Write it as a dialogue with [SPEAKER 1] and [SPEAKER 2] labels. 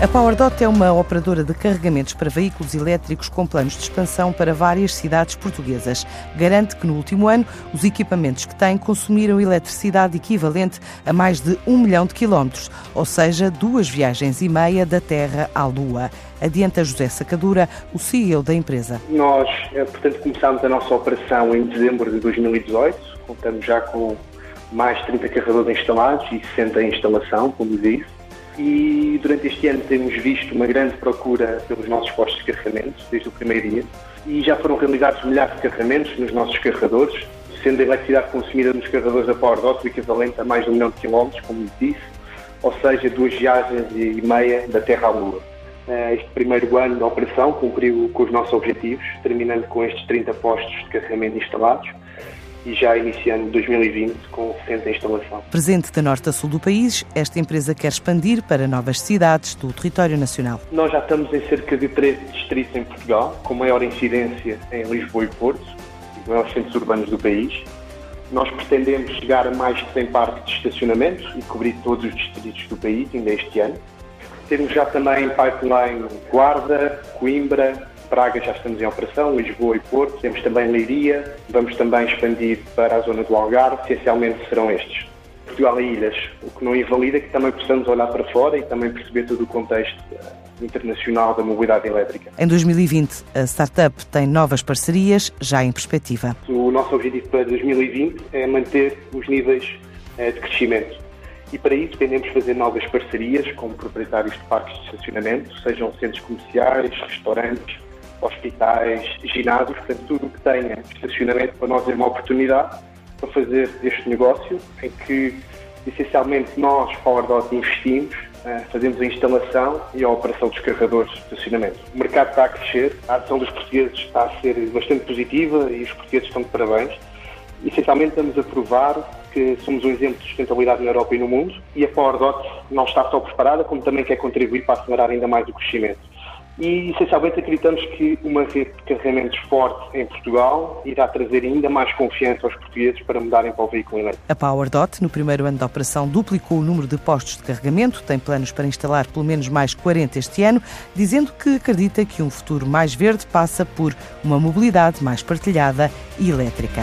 [SPEAKER 1] A PowerDot é uma operadora de carregamentos para veículos elétricos com planos de expansão para várias cidades portuguesas. Garante que no último ano os equipamentos que tem consumiram eletricidade equivalente a mais de um milhão de quilómetros, ou seja, duas viagens e meia da Terra à Lua. Adianta José Sacadura, o CEO da empresa.
[SPEAKER 2] Nós, eh, portanto, começámos a nossa operação em dezembro de 2018. Contamos já com mais de 30 carregadores instalados e 60 em instalação, como disse e durante este ano temos visto uma grande procura pelos nossos postos de carregamento, desde o primeiro dia, e já foram realizados milhares de carregamentos nos nossos carregadores, sendo a eletricidade consumida nos carregadores da PowerDot o equivalente a mais de um milhão de quilómetros, como disse, ou seja, duas viagens e meia da Terra à Lua. Eh, este primeiro ano de operação cumpriu com os nossos objetivos, terminando com estes 30 postos de carregamento instalados, e já iniciando 2020 com 60 instalação.
[SPEAKER 1] Presente de norte a sul do país, esta empresa quer expandir para novas cidades do território nacional.
[SPEAKER 2] Nós já estamos em cerca de 13 distritos em Portugal, com maior incidência em Lisboa e Porto, os maiores centros urbanos do país. Nós pretendemos chegar a mais de 100 parques de estacionamento e cobrir todos os distritos do país ainda este ano. Temos já também pipeline Guarda, Coimbra, Praga já estamos em operação, Lisboa e Porto, temos também Leiria, vamos também expandir para a zona do Algarve, essencialmente serão estes. Portugal e ilhas, o que não invalida que também possamos olhar para fora e também perceber todo o contexto eh, internacional da mobilidade elétrica.
[SPEAKER 1] Em 2020, a startup tem novas parcerias já em perspectiva.
[SPEAKER 2] O nosso objetivo para 2020 é manter os níveis eh, de crescimento. E para isso pretendemos fazer novas parcerias com proprietários de parques de estacionamento, sejam centros comerciais, restaurantes, hospitais, ginásios, portanto, tudo o que tenha estacionamento para nós é uma oportunidade para fazer este negócio em que essencialmente nós, PowerDot, investimos, eh, fazemos a instalação e a operação dos carregadores de estacionamento. O mercado está a crescer, a ação dos portugueses está a ser bastante positiva e os portugueses estão de parabéns. Essencialmente estamos a provar que somos um exemplo de sustentabilidade na Europa e no mundo e a PowerDot não está só preparada, como também quer contribuir para acelerar ainda mais o crescimento e essencialmente acreditamos que uma rede de carregamentos forte em Portugal irá trazer ainda mais confiança aos portugueses para mudarem para o veículo elétrico.
[SPEAKER 1] A PowerDot, no primeiro ano de operação, duplicou o número de postos de carregamento, tem planos para instalar pelo menos mais 40 este ano, dizendo que acredita que um futuro mais verde passa por uma mobilidade mais partilhada e elétrica.